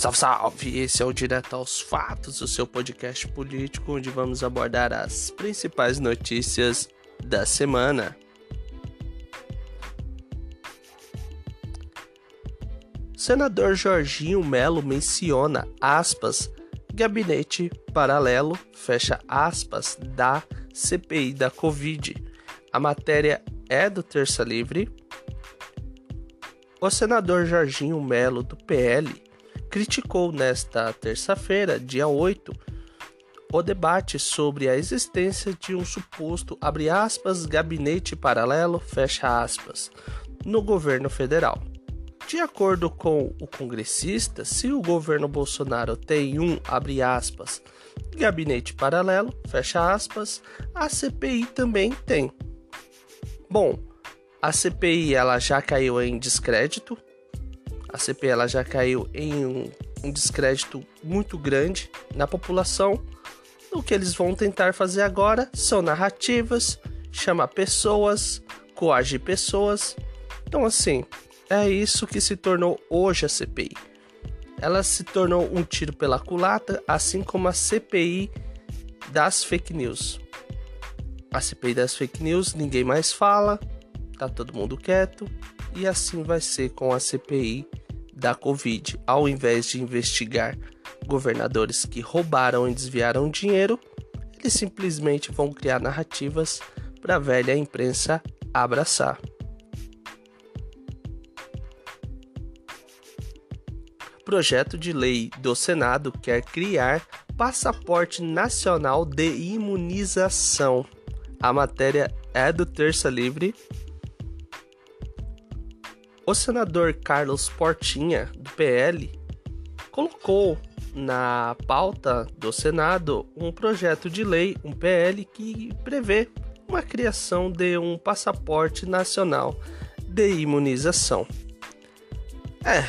Salve, salve! Esse é o Direto aos Fatos, o seu podcast político, onde vamos abordar as principais notícias da semana. Senador Jorginho Melo menciona, aspas, gabinete paralelo, fecha aspas, da CPI da Covid. A matéria é do Terça Livre. O senador Jorginho Melo, do PL, criticou nesta terça-feira, dia 8, o debate sobre a existência de um suposto, aspas, gabinete paralelo, aspas, no governo federal. De acordo com o congressista, se o governo Bolsonaro tem um, aspas, gabinete paralelo, aspas, a CPI também tem. Bom, a CPI ela já caiu em descrédito. A CPI ela já caiu em um, um descrédito muito grande na população. O que eles vão tentar fazer agora são narrativas, chamar pessoas, coagir pessoas. Então assim, é isso que se tornou hoje a CPI. Ela se tornou um tiro pela culatra, assim como a CPI das fake news. A CPI das fake news, ninguém mais fala, tá todo mundo quieto, e assim vai ser com a CPI da Covid. Ao invés de investigar governadores que roubaram e desviaram dinheiro, eles simplesmente vão criar narrativas para a velha imprensa abraçar. projeto de lei do Senado quer criar passaporte nacional de imunização. A matéria é do Terça Livre. O senador Carlos Portinha, do PL, colocou na pauta do Senado um projeto de lei, um PL, que prevê uma criação de um passaporte nacional de imunização. É,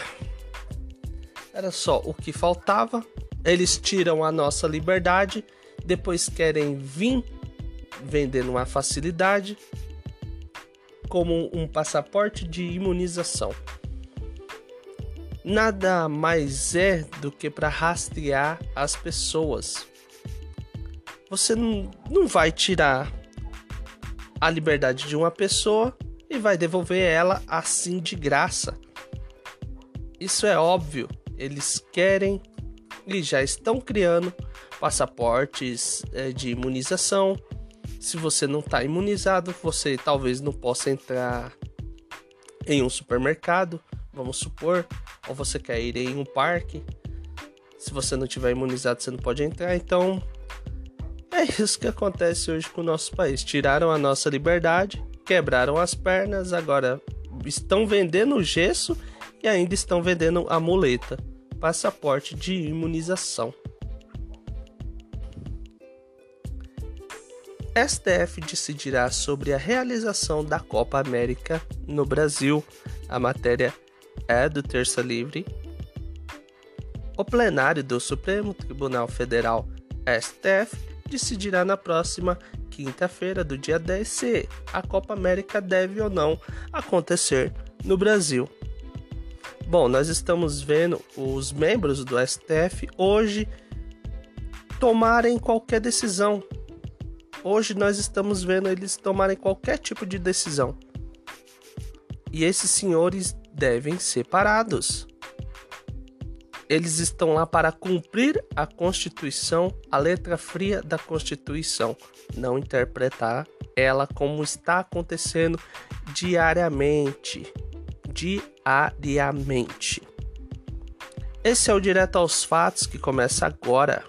era só o que faltava. Eles tiram a nossa liberdade, depois querem vir vendendo uma facilidade como um passaporte de imunização. Nada mais é do que para rastrear as pessoas. Você não, vai tirar a liberdade de uma pessoa e vai devolver ela assim de graça. Isso é óbvio eles querem e já estão criando passaportes é, de imunização. Se você não está imunizado, você talvez não possa entrar em um supermercado, vamos supor, ou você quer ir em um parque. Se você não tiver imunizado, você não pode entrar. Então, é isso que acontece hoje com o nosso país. Tiraram a nossa liberdade, quebraram as pernas, agora estão vendendo gesso e ainda estão vendendo a muleta passaporte de imunização. STF decidirá sobre a realização da Copa América no Brasil. A matéria é do Terça Livre. O plenário do Supremo Tribunal Federal, STF, decidirá na próxima quinta-feira do dia 10 se a Copa América deve ou não acontecer no Brasil. Bom, nós estamos vendo os membros do STF hoje tomarem qualquer decisão. Hoje nós estamos vendo eles tomarem qualquer tipo de decisão. E esses senhores devem ser parados. Eles estão lá para cumprir a Constituição, a letra fria da Constituição, não interpretar ela como está acontecendo diariamente diariamente. Esse é o Direto aos Fatos que começa agora.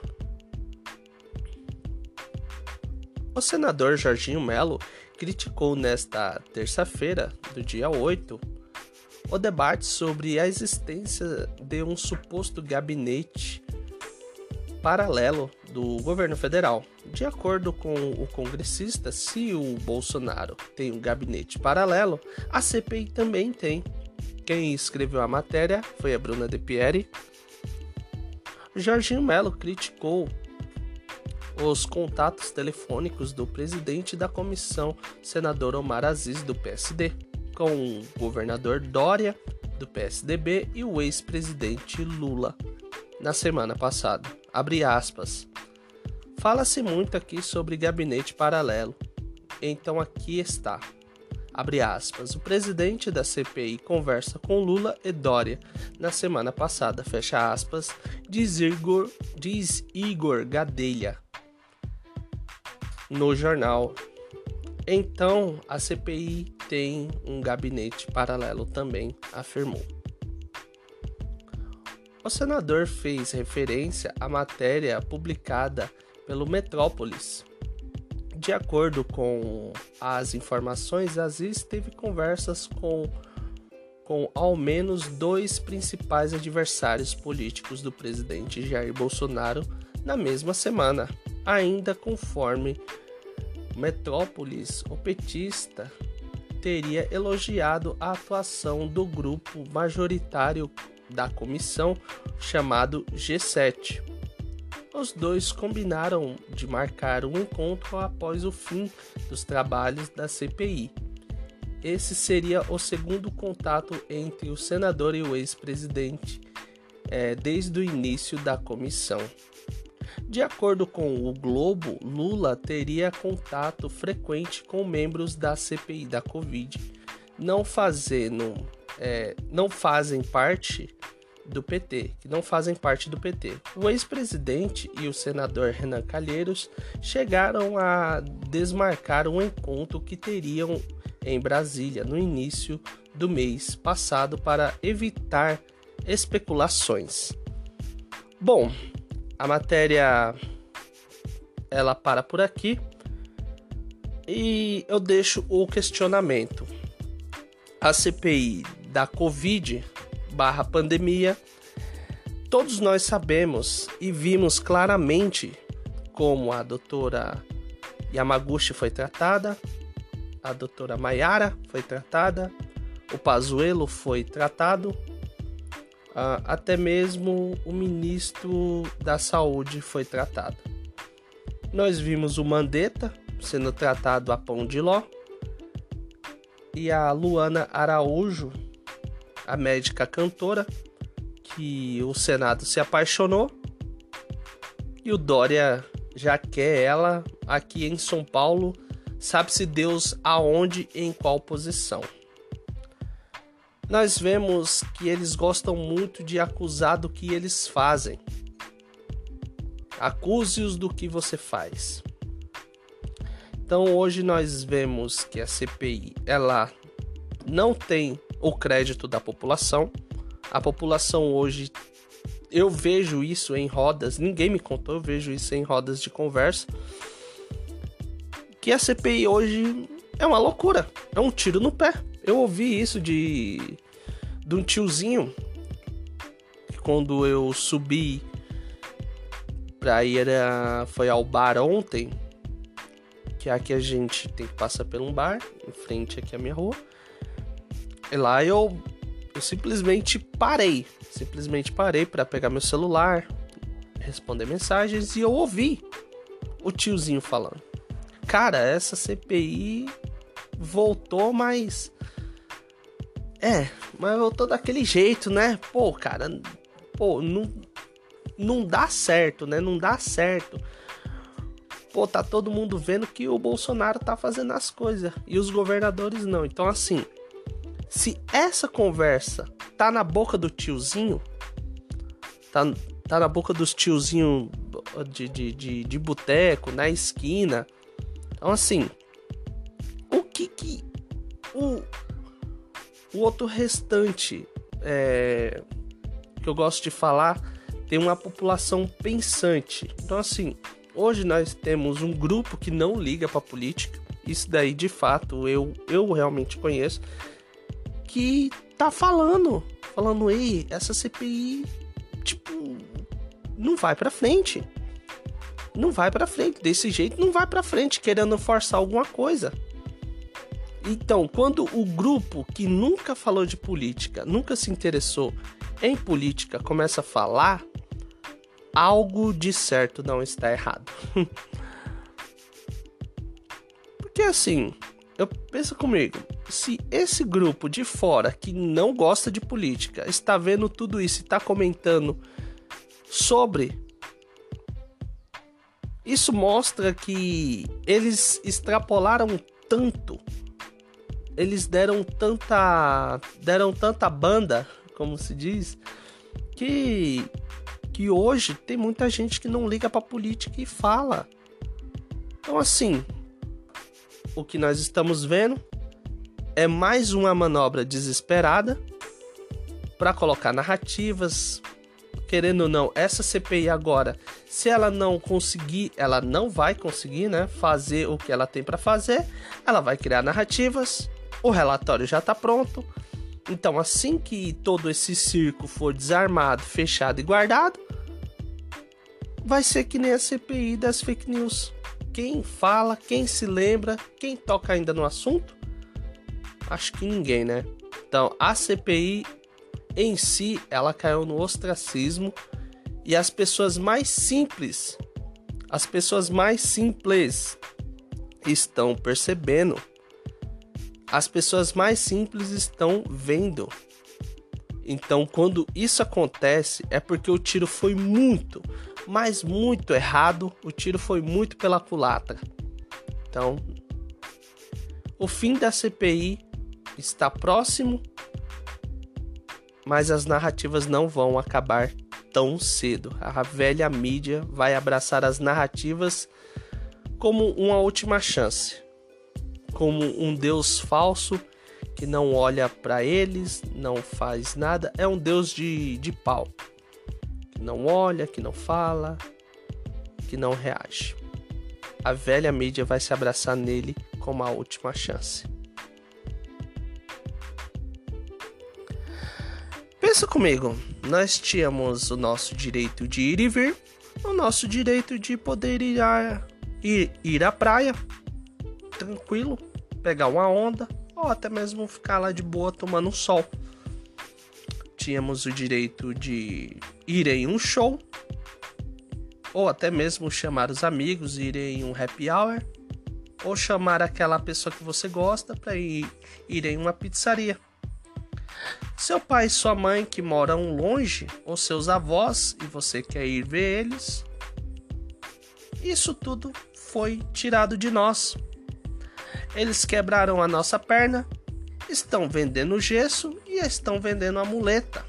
O senador Jorginho Melo criticou nesta terça-feira, do dia 8, o debate sobre a existência de um suposto gabinete paralelo do governo federal. De acordo com o congressista, se o Bolsonaro tem um gabinete paralelo, a CPI também tem. Quem escreveu a matéria foi a Bruna De Pieri. Jorginho Melo criticou os contatos telefônicos do presidente da comissão, senador Omar Aziz, do PSD, com o governador Dória, do PSDB, e o ex-presidente Lula, na semana passada. Abre aspas. Fala-se muito aqui sobre gabinete paralelo. Então aqui está. Abre aspas. O presidente da CPI conversa com Lula e Dória na semana passada. Fecha aspas. Diz Igor, diz Igor Gadelha no jornal. Então a CPI tem um gabinete paralelo também, afirmou. O senador fez referência à matéria publicada pelo Metrópolis. De acordo com as informações, Aziz teve conversas com, com ao menos dois principais adversários políticos do presidente Jair Bolsonaro na mesma semana. Ainda conforme Metrópolis, o petista teria elogiado a atuação do grupo majoritário da comissão chamado G7 os dois combinaram de marcar um encontro após o fim dos trabalhos da CPI. Esse seria o segundo contato entre o senador e o ex-presidente é, desde o início da comissão. De acordo com o Globo, Lula teria contato frequente com membros da CPI da Covid, não fazendo, é, não fazem parte do PT, que não fazem parte do PT. O ex-presidente e o senador Renan Calheiros chegaram a desmarcar um encontro que teriam em Brasília no início do mês passado para evitar especulações. Bom, a matéria ela para por aqui e eu deixo o questionamento. A CPI da Covid barra pandemia, todos nós sabemos e vimos claramente como a doutora Yamaguchi foi tratada, a doutora Mayara foi tratada, o Pazuello foi tratado, uh, até mesmo o ministro da Saúde foi tratado. Nós vimos o Mandetta sendo tratado a pão de ló e a Luana Araújo a médica cantora, que o Senado se apaixonou e o Dória já quer ela aqui em São Paulo, sabe-se Deus aonde e em qual posição. Nós vemos que eles gostam muito de acusar do que eles fazem. Acuse-os do que você faz. Então hoje nós vemos que a CPI ela não tem o crédito da população. A população hoje, eu vejo isso em rodas, ninguém me contou, eu vejo isso em rodas de conversa. Que a CPI hoje é uma loucura, é um tiro no pé. Eu ouvi isso de, de um tiozinho que quando eu subi pra ir a, foi ao bar ontem, que aqui a gente tem que passar por um bar, em frente aqui à minha rua. E lá eu, eu simplesmente parei. Simplesmente parei para pegar meu celular, responder mensagens e eu ouvi o tiozinho falando. Cara, essa CPI voltou, mas. É, mas voltou daquele jeito, né? Pô, cara, pô, não, não dá certo, né? Não dá certo. Pô, tá todo mundo vendo que o Bolsonaro tá fazendo as coisas e os governadores não. Então, assim, se essa conversa tá na boca do tiozinho, tá, tá na boca dos tiozinhos de, de, de, de boteco, na esquina. Então, assim, o que que o, o outro restante é, que eu gosto de falar tem uma população pensante. Então, assim, hoje nós temos um grupo que não liga para política. Isso daí, de fato, eu, eu realmente conheço que tá falando, falando, ei, essa CPI, tipo, não vai para frente. Não vai para frente, desse jeito não vai para frente, querendo forçar alguma coisa. Então, quando o grupo que nunca falou de política, nunca se interessou em política, começa a falar, algo de certo não está errado. Porque assim, eu penso comigo, se esse grupo de fora que não gosta de política está vendo tudo isso e está comentando sobre. Isso mostra que eles extrapolaram tanto, eles deram tanta, deram tanta banda, como se diz, que que hoje tem muita gente que não liga para política e fala. Então assim, o que nós estamos vendo é mais uma manobra desesperada para colocar narrativas, querendo ou não, essa CPI agora, se ela não conseguir, ela não vai conseguir, né, fazer o que ela tem para fazer, ela vai criar narrativas. O relatório já está pronto. Então, assim que todo esse circo for desarmado, fechado e guardado, vai ser que nem a CPI das fake news. Quem fala, quem se lembra, quem toca ainda no assunto? Acho que ninguém, né? Então, a CPI em si, ela caiu no ostracismo e as pessoas mais simples, as pessoas mais simples estão percebendo. As pessoas mais simples estão vendo. Então, quando isso acontece, é porque o tiro foi muito, mas muito errado. O tiro foi muito pela culatra. Então, o fim da CPI está próximo, mas as narrativas não vão acabar tão cedo. A velha mídia vai abraçar as narrativas como uma última chance, como um Deus falso que não olha para eles, não faz nada, é um Deus de, de pau não olha, que não fala, que não reage. A velha mídia vai se abraçar nele como a última chance. Pensa comigo, nós tínhamos o nosso direito de ir e vir, o nosso direito de poder ir, a, ir, ir à praia, tranquilo, pegar uma onda, ou até mesmo ficar lá de boa tomando um sol tínhamos o direito de ir em um show, ou até mesmo chamar os amigos, ir em um happy hour, ou chamar aquela pessoa que você gosta para ir, ir em uma pizzaria. Seu pai e sua mãe que moram longe, ou seus avós e você quer ir ver eles, isso tudo foi tirado de nós. Eles quebraram a nossa perna, estão vendendo gesso e estão vendendo a muleta.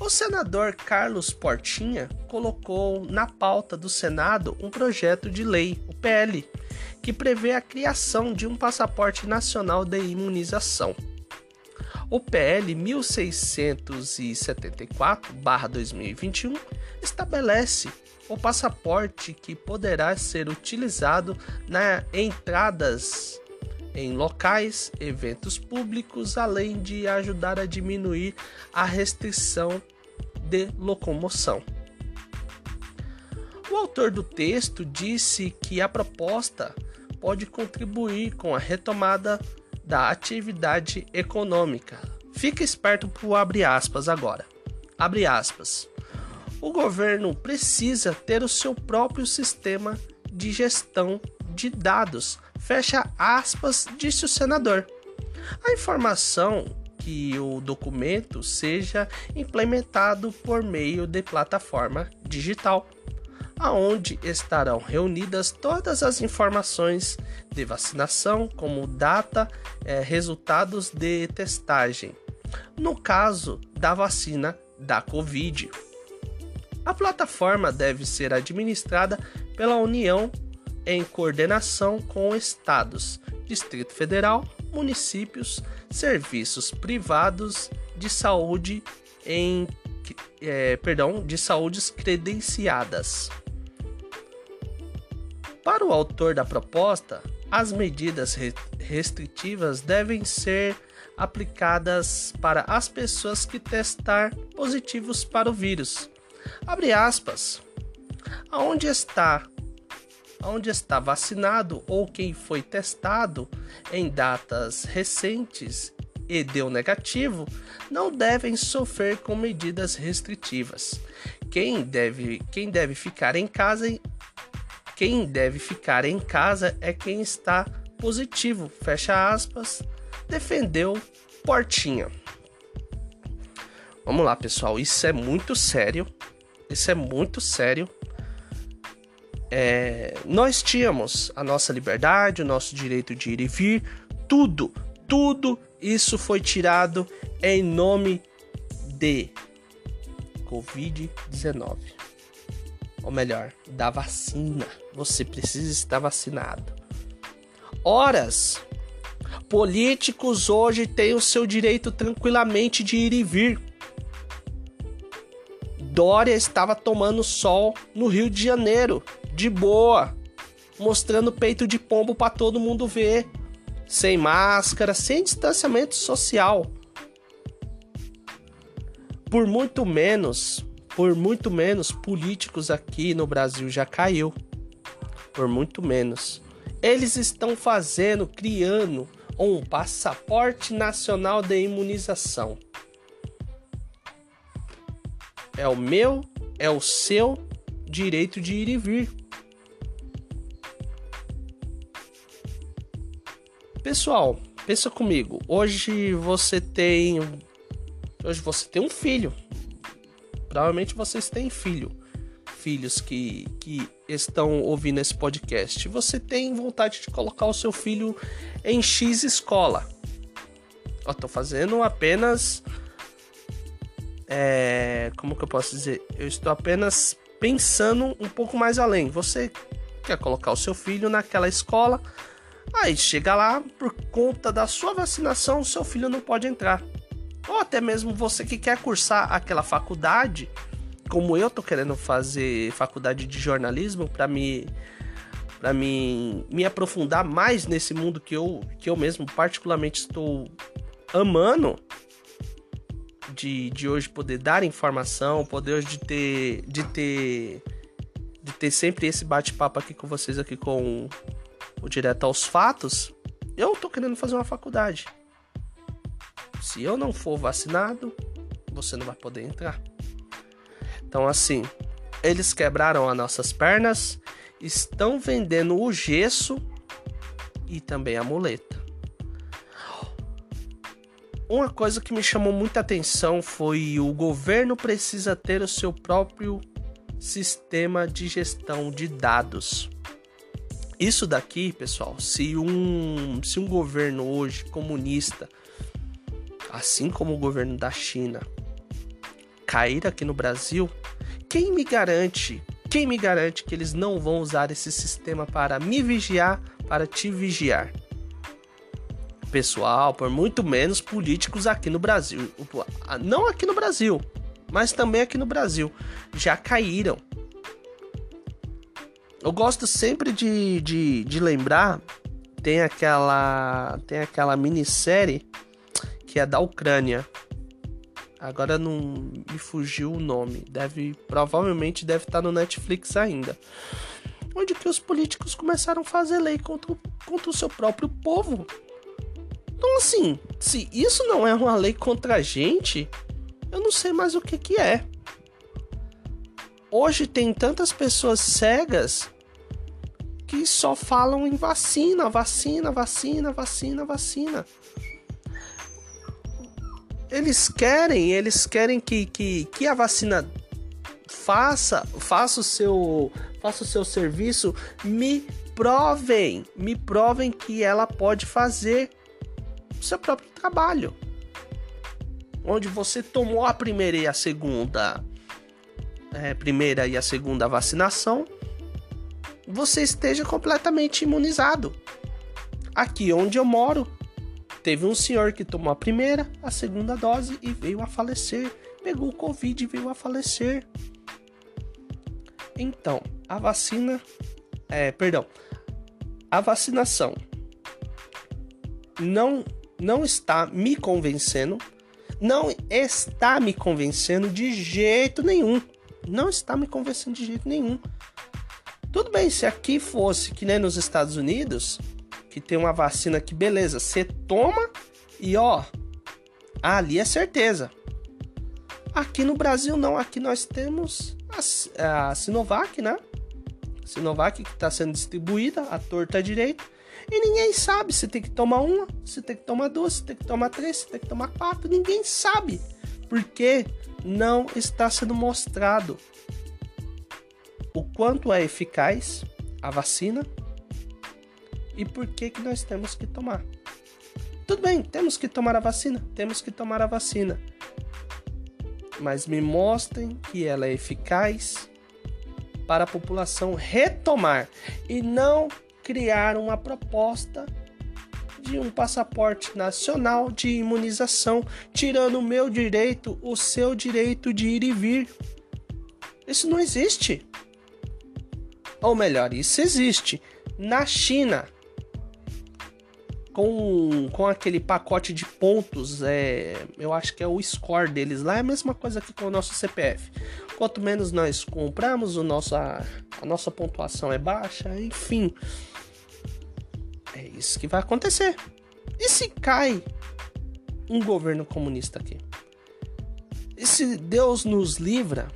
O senador Carlos Portinha colocou na pauta do Senado um projeto de lei, o PL, que prevê a criação de um passaporte nacional de imunização. O PL 1674/2021 estabelece o passaporte que poderá ser utilizado na entradas em locais, eventos públicos, além de ajudar a diminuir a restrição de locomoção. O autor do texto disse que a proposta pode contribuir com a retomada da atividade econômica. Fica esperto para abre aspas agora. Abre aspas. O governo precisa ter o seu próprio sistema de gestão de dados Fecha aspas, disse o senador. A informação que o documento seja implementado por meio de plataforma digital, aonde estarão reunidas todas as informações de vacinação, como data, eh, resultados de testagem, no caso da vacina da Covid. A plataforma deve ser administrada pela União em coordenação com estados, Distrito Federal, municípios, serviços privados de saúde em é, perdão, de saúdes credenciadas. Para o autor da proposta, as medidas restritivas devem ser aplicadas para as pessoas que testar positivos para o vírus. Abre aspas. Aonde está onde está vacinado ou quem foi testado em datas recentes e deu negativo não devem sofrer com medidas restritivas. Quem deve, quem deve ficar em casa quem deve ficar em casa é quem está positivo, fecha aspas, defendeu Portinha. Vamos lá, pessoal, isso é muito sério. Isso é muito sério. É, nós tínhamos a nossa liberdade, o nosso direito de ir e vir, tudo, tudo isso foi tirado em nome de Covid-19. Ou melhor, da vacina. Você precisa estar vacinado. Horas. Políticos hoje têm o seu direito tranquilamente de ir e vir. Dória estava tomando sol no Rio de Janeiro, de boa, mostrando peito de pombo para todo mundo ver, sem máscara, sem distanciamento social. Por muito menos, por muito menos políticos aqui no Brasil já caiu. Por muito menos. Eles estão fazendo, criando um passaporte nacional de imunização. É o meu, é o seu direito de ir e vir. Pessoal, pensa comigo. Hoje você tem hoje você tem um filho. Provavelmente vocês têm filho. Filhos que, que estão ouvindo esse podcast. Você tem vontade de colocar o seu filho em X escola. Eu tô fazendo apenas é, como que eu posso dizer? Eu estou apenas pensando um pouco mais além. Você quer colocar o seu filho naquela escola, aí chega lá, por conta da sua vacinação, o seu filho não pode entrar. Ou até mesmo você que quer cursar aquela faculdade, como eu tô querendo fazer faculdade de jornalismo para me para me, me aprofundar mais nesse mundo que eu que eu mesmo particularmente estou amando de, de hoje poder dar informação, poder hoje de ter de ter de ter sempre esse bate-papo aqui com vocês aqui com o direto aos fatos, eu tô querendo fazer uma faculdade. Se eu não for vacinado, você não vai poder entrar. Então assim, eles quebraram as nossas pernas, estão vendendo o gesso e também a muleta. Uma coisa que me chamou muita atenção foi o governo precisa ter o seu próprio sistema de gestão de dados. Isso daqui, pessoal, se um, se um governo hoje comunista, assim como o governo da China, cair aqui no Brasil, quem me garante, quem me garante que eles não vão usar esse sistema para me vigiar, para te vigiar? Pessoal, por muito menos políticos aqui no Brasil. Não aqui no Brasil, mas também aqui no Brasil. Já caíram. Eu gosto sempre de, de, de lembrar. Tem aquela. Tem aquela minissérie que é da Ucrânia. Agora não me fugiu o nome. Deve. Provavelmente deve estar no Netflix ainda. Onde que os políticos começaram a fazer lei contra, contra o seu próprio povo. Então, assim, se isso não é uma lei contra a gente, eu não sei mais o que, que é. Hoje tem tantas pessoas cegas que só falam em vacina, vacina, vacina, vacina, vacina. Eles querem, eles querem que, que, que a vacina faça, faça o seu, faça o seu serviço, me provem, me provem que ela pode fazer seu próprio trabalho. Onde você tomou a primeira e a segunda, é, primeira e a segunda vacinação, você esteja completamente imunizado. Aqui onde eu moro, teve um senhor que tomou a primeira, a segunda dose e veio a falecer. Pegou o Covid e veio a falecer. Então, a vacina. É, perdão. A vacinação não não está me convencendo, não está me convencendo de jeito nenhum. Não está me convencendo de jeito nenhum. Tudo bem, se aqui fosse que nem nos Estados Unidos, que tem uma vacina que beleza, você toma e ó, ali é certeza. Aqui no Brasil não, aqui nós temos a, a Sinovac, né? Sinovac que está sendo distribuída a torta direito e ninguém sabe se tem que tomar uma, se tem que tomar duas, se tem que tomar três, se tem que tomar quatro. Ninguém sabe. Porque não está sendo mostrado. o quanto é eficaz a vacina e por que, que nós temos que tomar. Tudo bem, temos que tomar a vacina, temos que tomar a vacina. Mas me mostrem que ela é eficaz para a população retomar e não criar uma proposta de um passaporte nacional de imunização, tirando o meu direito, o seu direito de ir e vir. Isso não existe. Ou melhor, isso existe. Na China, com, com aquele pacote de pontos, é, eu acho que é o score deles lá, é a mesma coisa que com o nosso CPF. Quanto menos nós compramos, o nosso, a, a nossa pontuação é baixa, enfim. É isso que vai acontecer. E se cai um governo comunista aqui? E se Deus nos livra,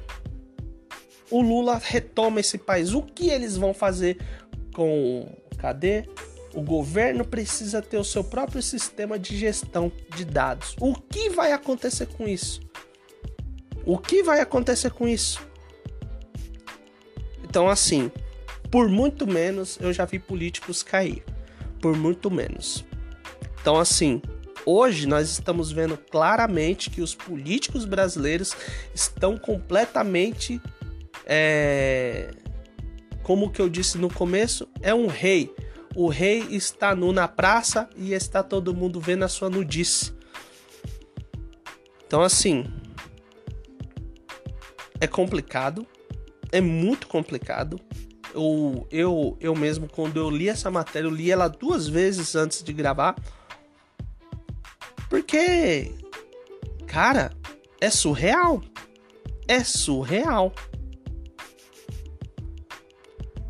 o Lula retoma esse país. O que eles vão fazer com. Cadê? O governo precisa ter o seu próprio sistema de gestão de dados. O que vai acontecer com isso? O que vai acontecer com isso? Então, assim, por muito menos eu já vi políticos cair. Por muito menos. Então, assim, hoje nós estamos vendo claramente que os políticos brasileiros estão completamente é, como que eu disse no começo, é um rei. O rei está nu na praça e está todo mundo vendo a sua nudice. Então, assim, é complicado, é muito complicado. Eu, eu, eu mesmo, quando eu li essa matéria, eu li ela duas vezes antes de gravar. Porque, cara, é surreal. É surreal.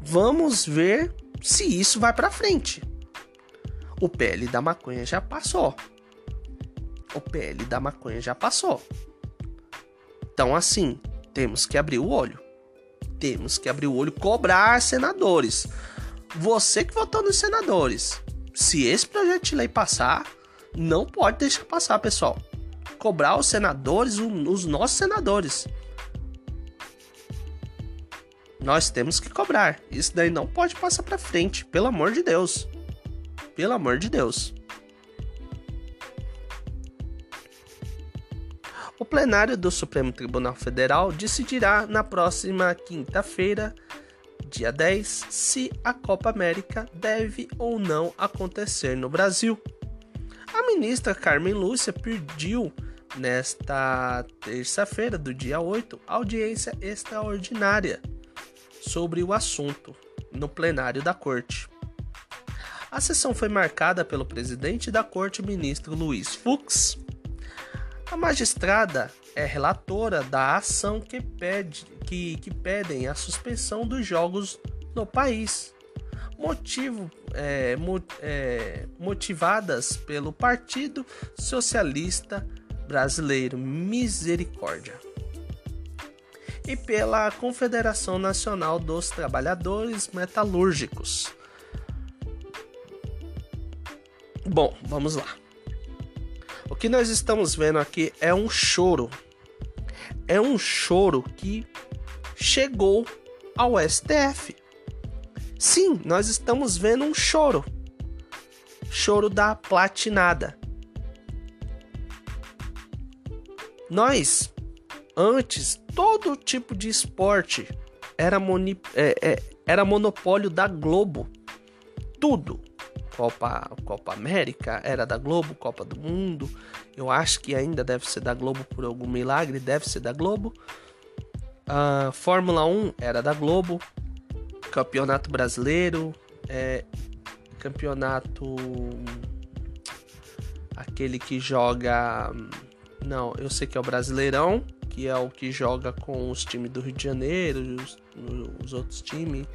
Vamos ver se isso vai para frente. O PL da maconha já passou. O PL da maconha já passou. Então, assim, temos que abrir o olho. Temos que abrir o olho, cobrar senadores. Você que votou nos senadores. Se esse projeto de lei passar, não pode deixar passar, pessoal. Cobrar os senadores, os nossos senadores. Nós temos que cobrar. Isso daí não pode passar para frente, pelo amor de Deus. Pelo amor de Deus. O plenário do Supremo Tribunal Federal decidirá na próxima quinta-feira, dia 10, se a Copa América deve ou não acontecer no Brasil. A ministra Carmen Lúcia pediu nesta terça-feira, do dia 8, audiência extraordinária sobre o assunto no plenário da Corte. A sessão foi marcada pelo presidente da Corte, ministro Luiz Fux. A magistrada é relatora da ação que, pede, que, que pedem a suspensão dos jogos no país, motivo, é, é, motivadas pelo Partido Socialista Brasileiro Misericórdia e pela Confederação Nacional dos Trabalhadores Metalúrgicos. Bom, vamos lá. O que nós estamos vendo aqui é um choro. É um choro que chegou ao STF. Sim, nós estamos vendo um choro. Choro da platinada. Nós Antes, todo tipo de esporte era, moni é, é, era monopólio da Globo. Tudo. Copa, Copa América era da Globo, Copa do Mundo. Eu acho que ainda deve ser da Globo por algum milagre, deve ser da Globo. Uh, Fórmula 1 era da Globo. Campeonato Brasileiro, é, campeonato aquele que joga não, eu sei que é o Brasileirão que é o que joga com os times do Rio de Janeiro, os, os outros times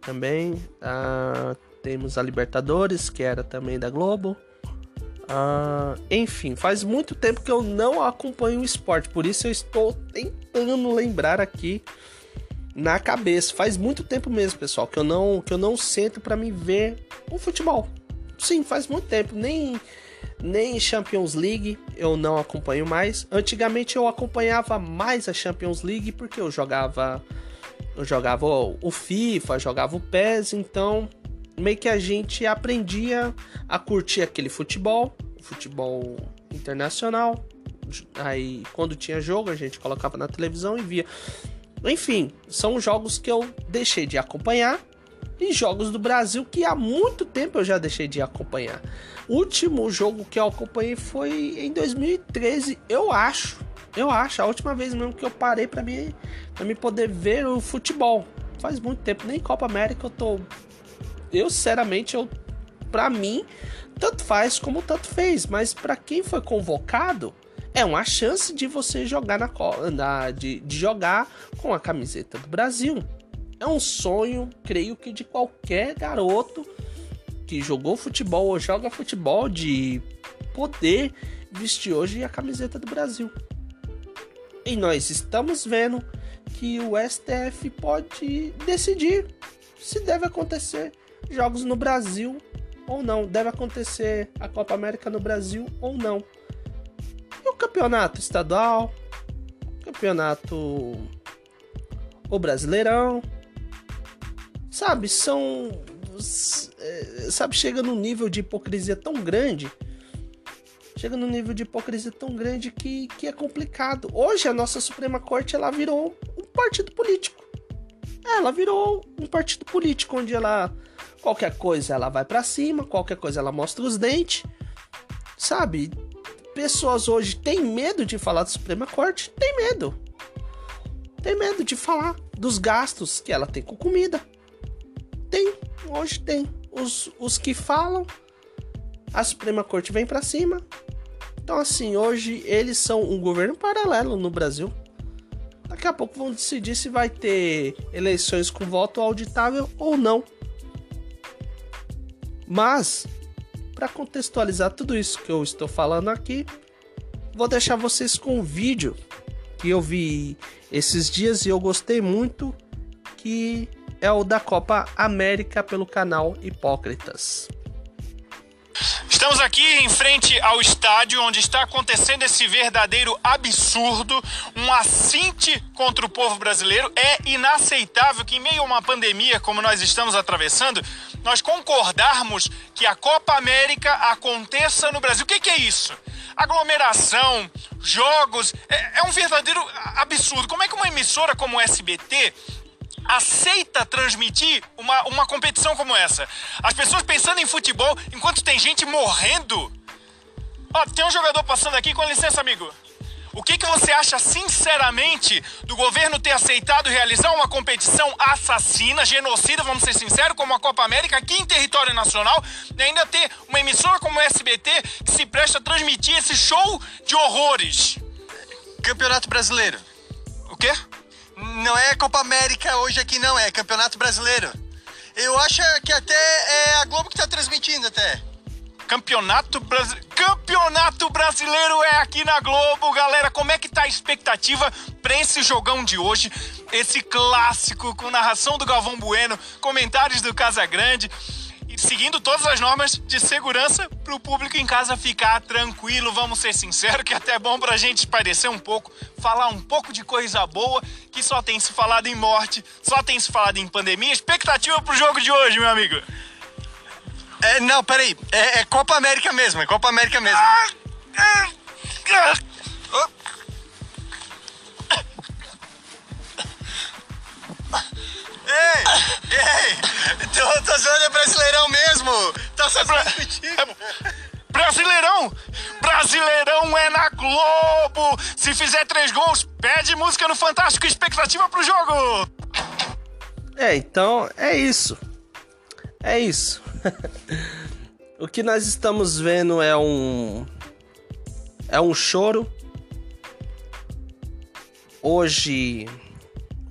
também. Ah, temos a Libertadores, que era também da Globo. Ah, enfim, faz muito tempo que eu não acompanho o esporte, por isso eu estou tentando lembrar aqui na cabeça. Faz muito tempo mesmo, pessoal, que eu não que eu não sento para me ver o futebol. Sim, faz muito tempo, nem nem Champions League eu não acompanho mais. Antigamente eu acompanhava mais a Champions League porque eu jogava eu jogava o FIFA, jogava o PES, então meio que a gente aprendia a curtir aquele futebol, futebol internacional. Aí quando tinha jogo, a gente colocava na televisão e via. Enfim, são jogos que eu deixei de acompanhar e jogos do Brasil que há muito tempo eu já deixei de acompanhar. O último jogo que eu acompanhei foi em 2013, eu acho. Eu acho, a última vez mesmo que eu parei para pra me poder ver o futebol. Faz muito tempo, nem Copa América eu tô. Eu, sinceramente, eu. Pra mim, tanto faz como tanto fez. Mas para quem foi convocado, é uma chance de você jogar na, na de, de jogar com a camiseta do Brasil. É um sonho, creio que de qualquer garoto que jogou futebol ou joga futebol de poder vestir hoje a camiseta do Brasil. E nós estamos vendo que o STF pode decidir se deve acontecer jogos no Brasil ou não, deve acontecer a Copa América no Brasil ou não. E o campeonato estadual, campeonato o Brasileirão, sabe, são é, sabe, chega num nível de hipocrisia tão grande chega num nível de hipocrisia tão grande que, que é complicado. Hoje a nossa Suprema Corte ela virou um partido político. Ela virou um partido político onde ela qualquer coisa ela vai para cima, qualquer coisa ela mostra os dentes. Sabe? Pessoas hoje têm medo de falar da Suprema Corte, tem medo. Tem medo de falar dos gastos que ela tem com comida. Tem, hoje tem. Os, os que falam, a Suprema Corte vem para cima, então, assim, hoje eles são um governo paralelo no Brasil. Daqui a pouco vão decidir se vai ter eleições com voto auditável ou não. Mas, para contextualizar tudo isso que eu estou falando aqui, vou deixar vocês com um vídeo que eu vi esses dias e eu gostei muito, que é o da Copa América pelo canal Hipócritas. Estamos aqui em frente ao estádio onde está acontecendo esse verdadeiro absurdo, um assinte contra o povo brasileiro. É inaceitável que, em meio a uma pandemia como nós estamos atravessando, nós concordarmos que a Copa América aconteça no Brasil. O que, que é isso? Aglomeração, jogos, é, é um verdadeiro absurdo. Como é que uma emissora como o SBT aceita transmitir uma, uma competição como essa? As pessoas pensando em futebol enquanto tem gente morrendo? Ó, tem um jogador passando aqui, com licença, amigo. O que, que você acha, sinceramente, do governo ter aceitado realizar uma competição assassina, genocida, vamos ser sinceros, como a Copa América, aqui em território nacional, e ainda ter uma emissora como o SBT que se presta a transmitir esse show de horrores? Campeonato Brasileiro. O quê? Não é Copa América hoje aqui, não, é Campeonato Brasileiro. Eu acho que até é a Globo que tá transmitindo até. Campeonato, Brasi... Campeonato Brasileiro é aqui na Globo, galera. Como é que tá a expectativa para esse jogão de hoje? Esse clássico com narração do Galvão Bueno, comentários do Casa Grande seguindo todas as normas de segurança para o público em casa ficar tranquilo. Vamos ser sinceros, que é até é bom para a gente parecer um pouco, falar um pouco de coisa boa, que só tem se falado em morte, só tem se falado em pandemia. Expectativa para o jogo de hoje, meu amigo? É, não, peraí. É, é Copa América mesmo, é Copa América mesmo. Ah, ah, ah. Oh. Ei! Ei! Tô, tô zoando, é brasileirão mesmo! Tá só é, Brasileirão! Brasileirão é na Globo! Se fizer três gols, pede música no Fantástico expectativa pro jogo! É, então é isso. É isso. o que nós estamos vendo é um. É um choro. Hoje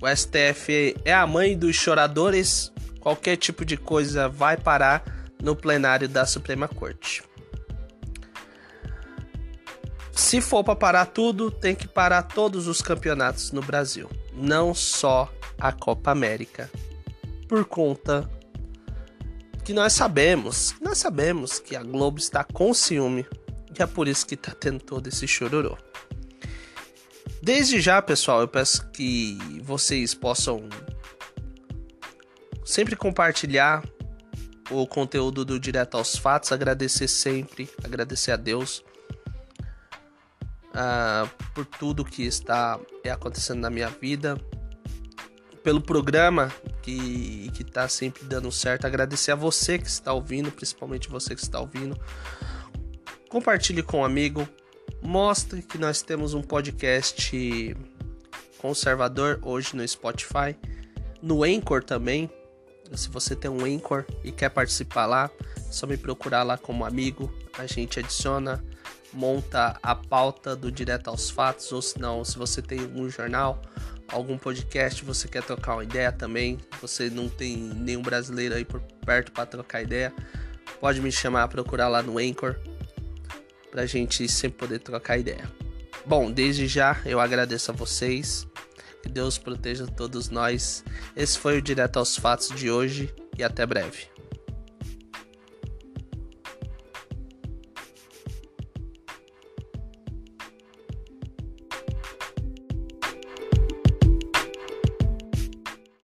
o STF é a mãe dos choradores. Qualquer tipo de coisa vai parar no plenário da Suprema Corte. Se for para parar tudo, tem que parar todos os campeonatos no Brasil, não só a Copa América. Por conta que nós sabemos, nós sabemos que a Globo está com ciúme e é por isso que está tendo todo esse chororô. Desde já, pessoal, eu peço que vocês possam sempre compartilhar o conteúdo do Direto aos Fatos, agradecer sempre, agradecer a Deus uh, por tudo que está acontecendo na minha vida, pelo programa que está sempre dando certo, agradecer a você que está ouvindo, principalmente você que está ouvindo. Compartilhe com um amigo, mostre que nós temos um podcast conservador hoje no Spotify, no Anchor também. Se você tem um Anchor e quer participar lá, é só me procurar lá como amigo. A gente adiciona, monta a pauta do Direto aos Fatos, ou se não, se você tem um jornal, algum podcast, você quer trocar uma ideia também, você não tem nenhum brasileiro aí por perto para trocar ideia, pode me chamar, procurar lá no Anchor, pra gente sempre poder trocar ideia. Bom, desde já eu agradeço a vocês. Que Deus proteja todos nós. Esse foi o Direto aos Fatos de hoje e até breve.